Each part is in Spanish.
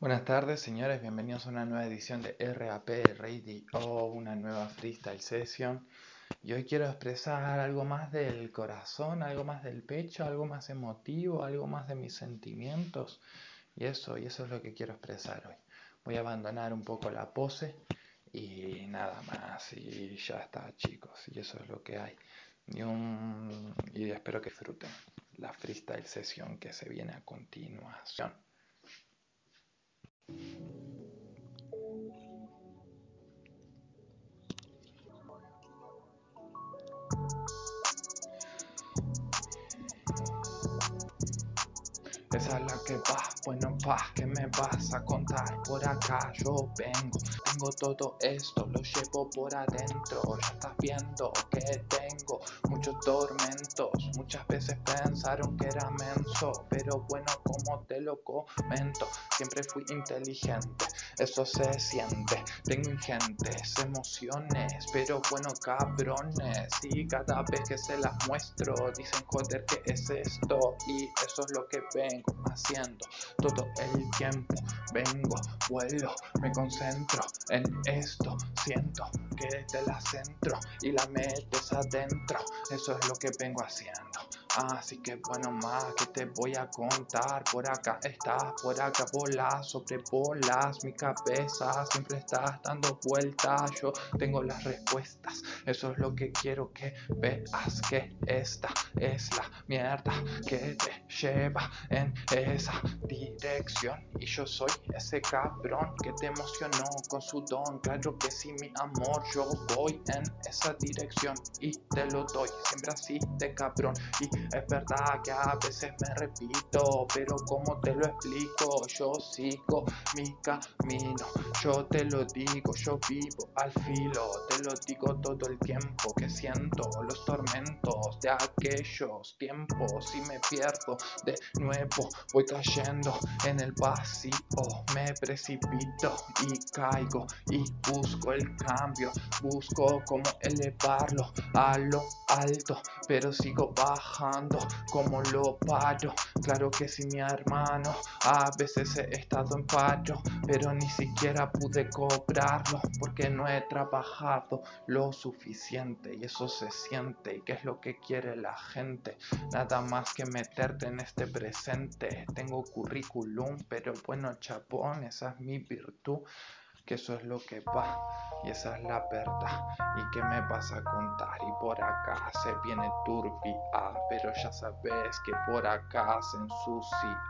Buenas tardes, señores. Bienvenidos a una nueva edición de RAP Radio, una nueva freestyle session. Y hoy quiero expresar algo más del corazón, algo más del pecho, algo más emotivo, algo más de mis sentimientos. Y eso, y eso es lo que quiero expresar hoy. Voy a abandonar un poco la pose y nada más. Y ya está, chicos. Y eso es lo que hay. Y, y espero que disfruten la freestyle sesión que se viene a continuación. Esa es la que va, bueno pa, ¿qué me vas a contar? Por acá yo vengo, tengo todo esto, lo llevo por adentro Ya estás viendo que tengo muchos tormentos Muchas veces pensaron que era menso Pero bueno, como te lo comento Siempre fui inteligente, eso se siente Tengo ingentes emociones, pero bueno cabrones Y cada vez que se las muestro Dicen joder, ¿qué es esto? Y eso es lo que vengo haciendo todo el tiempo Vengo, vuelo, me concentro en esto Siento que te la centro y la metes adentro. Eso es lo que vengo haciendo Así que bueno más que te voy a contar Por acá estás, por acá volas, sobrevolas mi cabeza Siempre estás dando vueltas, yo tengo las respuestas Eso es lo que quiero que veas Que esta es la mierda que te lleva en esa dirección. Y yo soy ese cabrón que te emocionó con su don. Claro que sí mi amor, yo voy en esa dirección Y te lo doy, siempre así de cabrón. Y es verdad que a veces me repito, pero como te lo explico, yo sigo mi camino, yo te lo digo, yo vivo al filo, te lo digo todo el tiempo que siento los tormentos de aquellos tiempos. Y me pierdo de nuevo, voy cayendo en el vacío, me precipito y caigo y busco el cambio, busco cómo elevarlo a lo alto, pero sigo bajando como lo paro. Claro que sí mi hermano, a veces he estado en paro Pero ni siquiera pude cobrarlo porque no he trabajado lo suficiente. Y eso se siente y qué es lo que quiere la gente. Nada más que meterte en este presente. Tengo currículum pero bueno chapón, esa es mi virtud que eso es lo que va y esa es la verdad. Y que me vas a contar y por acá se viene turbia pero ya sabes que por acá se ensucia.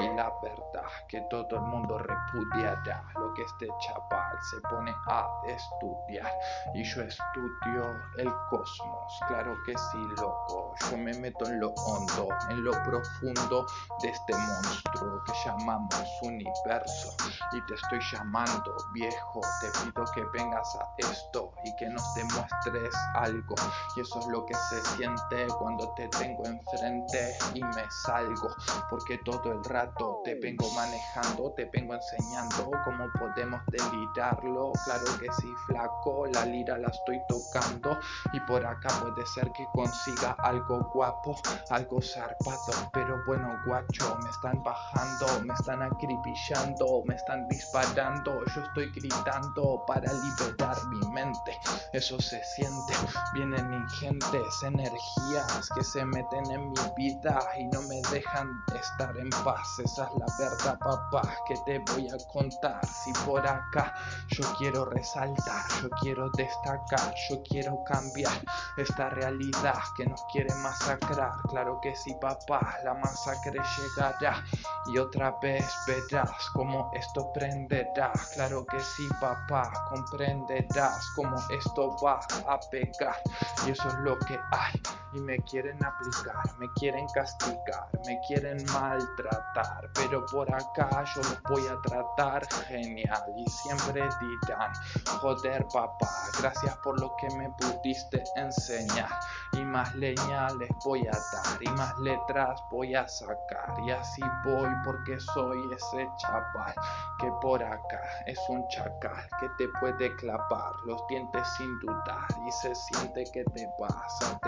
Y la verdad que todo el mundo repudiará lo que este chaval se pone a estudiar. Y yo estudio el cosmos claro que sí loco. Yo me meto en lo hondo en lo profundo de este monstruo que llamamos universo. Y te estoy llamando viejo, te pido que vengas a esto y que nos demuestres algo. Y eso es lo que se siente cuando te tengo enfrente y me salgo. Porque todo el rato te vengo manejando, te vengo enseñando cómo podemos delirarlo. Claro que sí, flaco, la lira la estoy tocando. Y por acá puede ser que consiga algo guapo, algo zarpado. Pero bueno, guacho, me están bajando, me están acribillando, me están disparando. Yo estoy gritando para liberar mi mente. Eso se siente, vienen ingentes energías que se meten en mi vida y no me dejan estar en paz. Esa es la verdad, papá, que te voy a contar. Si por acá yo quiero resaltar, yo quiero destacar, yo quiero cambiar esta realidad que nos quiere masacrar. Claro que sí, papá, la masacre llegará y otra vez verás cómo esto prenderá. Claro que sí, papá, comprenderás cómo esto va a pegar. Y eso es lo que hay. Y me quieren aplicar, me quieren castigar, me quieren maltratar. Pero por acá yo los voy a tratar genial. Y siempre dirán, joder papá, gracias por lo que me pudiste enseñar. Y más leña les voy a dar, y más letras voy a sacar. Y así voy porque soy ese chaval que por acá es un chacal que te puede clapar los dientes sin dudar y se siente que te vas a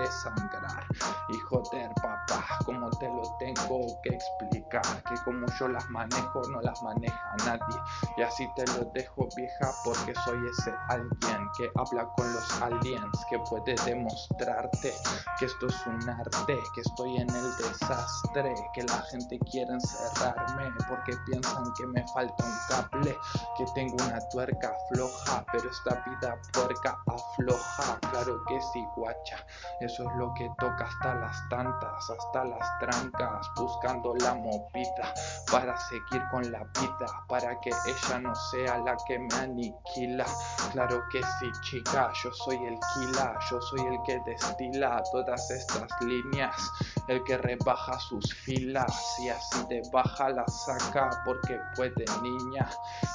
desangrar. Y joder, papá, como te lo tengo que explicar, que como yo las manejo, no las maneja nadie. Y así te lo dejo, vieja, porque soy ese alguien que habla con los aliens, que puede demostrarte que esto es un arte, que estoy en el desastre, que la gente quiere encerrarme porque piensan que me falta un cable, que tengo una tuerca floja, pero esta vida puerca afloja, claro que sí, guacha, eso es lo que toca hasta las tantas, hasta las trancas, buscando la movida para seguir con la vida, para que ella no sea la que me aniquila, claro que sí, chica, yo soy el kila, yo soy el que destila todas estas líneas, el que rebaja sus filas y así de baja la saca porque puede niña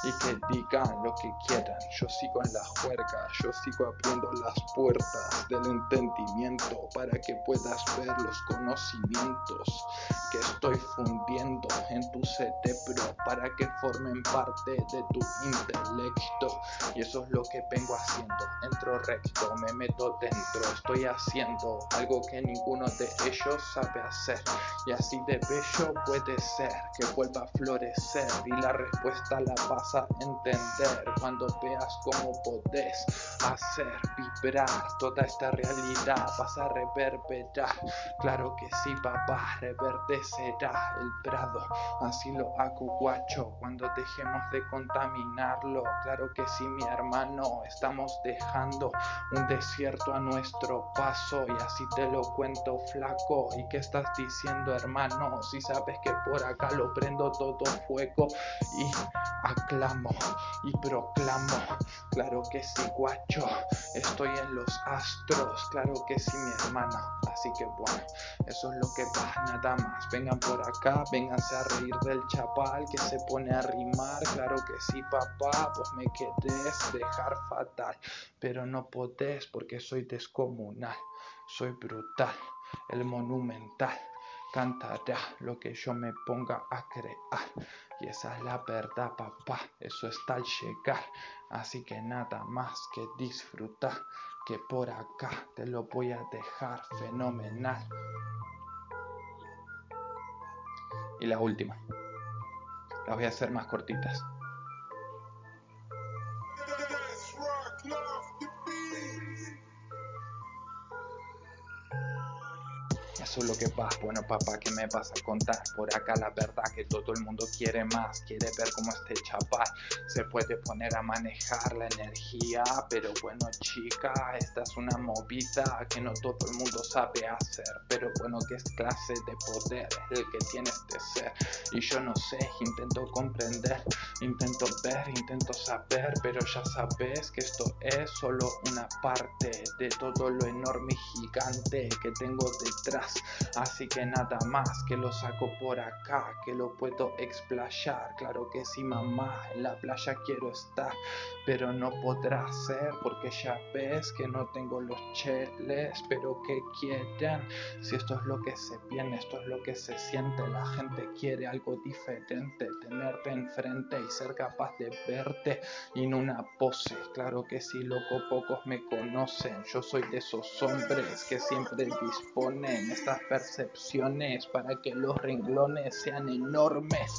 y que digan lo que quieran. Yo sigo en la juerga, yo sigo abriendo las puertas del entendimiento para que puedas ver los conocimientos que estoy fundiendo en tu cerebro para que formen parte de tu intelecto. Y eso es lo que vengo haciendo. Entro recto, me meto dentro, estoy haciendo algo que ninguno de ellos sabe hacer. Y así de bello puede ser que vuelva a florecer y la respuesta la vas a entender cuando veas cómo podés hacer vibrar toda esta realidad. Vas a claro que sí, papá, reverdecerá el prado. Así lo hago, cuando dejemos de contaminarlo. Claro que sí, mi hermano, estamos dejando un desierto a nuestro paso y así te lo cuento, flaco. ¿Y qué estás diciendo, hermano? Si sabes que por acá lo prendo todo fuego y aclamo y proclamo. Claro que sí, guacho, estoy en los astros. Claro que sí, mi hermano. Así que bueno, eso es lo que va, nada más. Vengan por acá, vénganse a reír del chapal que se pone a rimar. Claro que sí, papá, pues me quedes dejar fatal. Pero no podés porque soy descomunal, soy brutal, el monumental cantará lo que yo me ponga a crear. Y esa es la verdad, papá, eso está al llegar. Así que nada más que disfrutar, que por acá te lo voy a dejar fenomenal. Y la última, las voy a hacer más cortitas. Es lo que va, bueno papá, ¿qué me vas a contar? Por acá la verdad que todo el mundo quiere más, quiere ver cómo este chaval se puede poner a manejar la energía, pero bueno chica, esta es una movida que no todo el mundo sabe hacer, pero bueno, ¿qué es clase de poder el que tiene este ser? Y yo no sé, intento comprender, intento ver, intento saber, pero ya sabes que esto es solo una parte de todo lo enorme y gigante que tengo detrás Así que nada más que lo saco por acá, que lo puedo explayar. Claro que sí, mamá, en la playa quiero estar, pero no podrá ser porque ya ves que no tengo los cheles, pero que quieren. Si esto es lo que se viene, esto es lo que se siente, la gente quiere algo diferente, tenerte enfrente y ser capaz de verte en una pose. Claro que sí, loco, pocos me conocen. Yo soy de esos hombres que siempre disponen percepciones para que los renglones sean enormes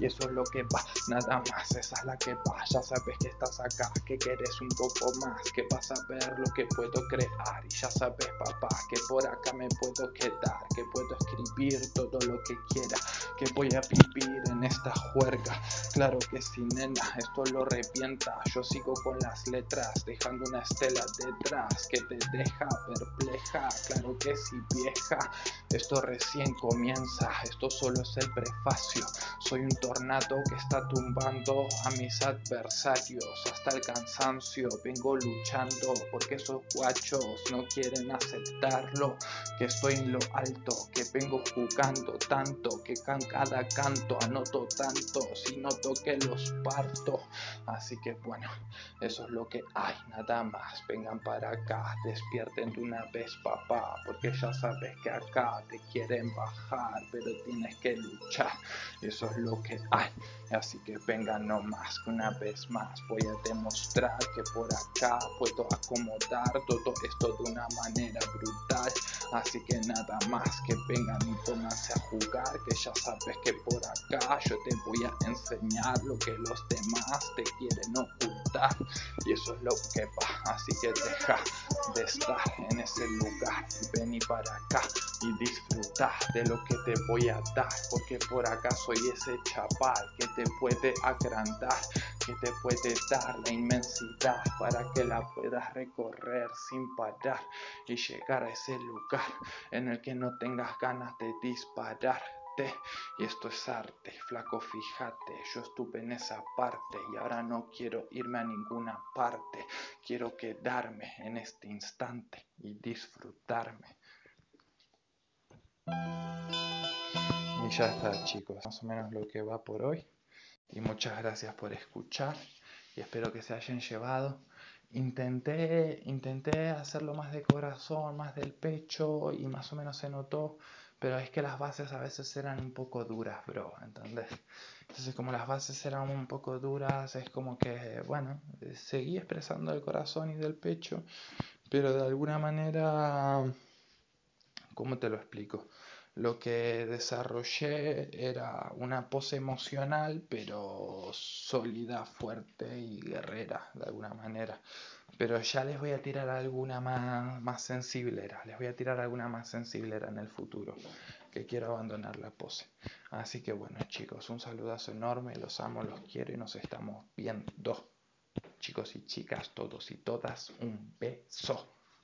y eso es lo que va, nada más, esa es la que va. Ya sabes que estás acá, que quieres un poco más, que vas a ver lo que puedo crear. Y ya sabes, papá, que por acá me puedo quedar, que puedo escribir todo lo que quiera, que voy a vivir en esta juerga. Claro que sí, nena, esto lo revienta. Yo sigo con las letras, dejando una estela detrás que te deja perpleja. Claro que sí, vieja, esto recién comienza, esto solo es el prefacio. Soy un tornado que está tumbando a mis adversarios hasta el cansancio. Vengo luchando porque esos guachos no quieren aceptarlo. Que estoy en lo alto, que vengo jugando tanto, que con cada canto anoto tanto. Si noto que los parto. Así que bueno, eso es lo que hay, nada más. Vengan para acá, despierten de una vez, papá, porque ya sabes que acá te quieren bajar, pero tienes que luchar. Eso es lo que hay. Así que vengan nomás, que una vez más voy a demostrar que por acá puedo acomodar todo esto de una manera brutal. Así que nada más que vengan y pónganse a jugar, que ya sabes que por acá yo te voy a enseñar lo que los demás te quieren ocultar. Y eso es lo que va, así que deja de estar en ese lugar. Y ven para acá y disfruta de lo que te voy a dar, porque por acá soy ese chaval que te puede agrandar, que te puede dar la inmensidad para que la puedas recorrer sin parar y llegar a ese lugar en el que no tengas ganas de Y esto es arte, flaco, fíjate, yo estuve en esa parte y ahora no quiero irme a ninguna parte, quiero quedarme en este instante y disfrutarme. Y ya está chicos, más o menos lo que va por hoy. Y muchas gracias por escuchar y espero que se hayan llevado. Intenté, intenté hacerlo más de corazón, más del pecho y más o menos se notó, pero es que las bases a veces eran un poco duras, bro, ¿entendés? Entonces como las bases eran un poco duras, es como que, bueno, seguí expresando el corazón y del pecho, pero de alguna manera ¿Cómo te lo explico? Lo que desarrollé era una pose emocional, pero sólida, fuerte y guerrera, de alguna manera. Pero ya les voy a tirar alguna más, más sensiblera, les voy a tirar alguna más sensiblera en el futuro, que quiero abandonar la pose. Así que bueno chicos, un saludazo enorme, los amo, los quiero y nos estamos viendo. Chicos y chicas, todos y todas, un beso.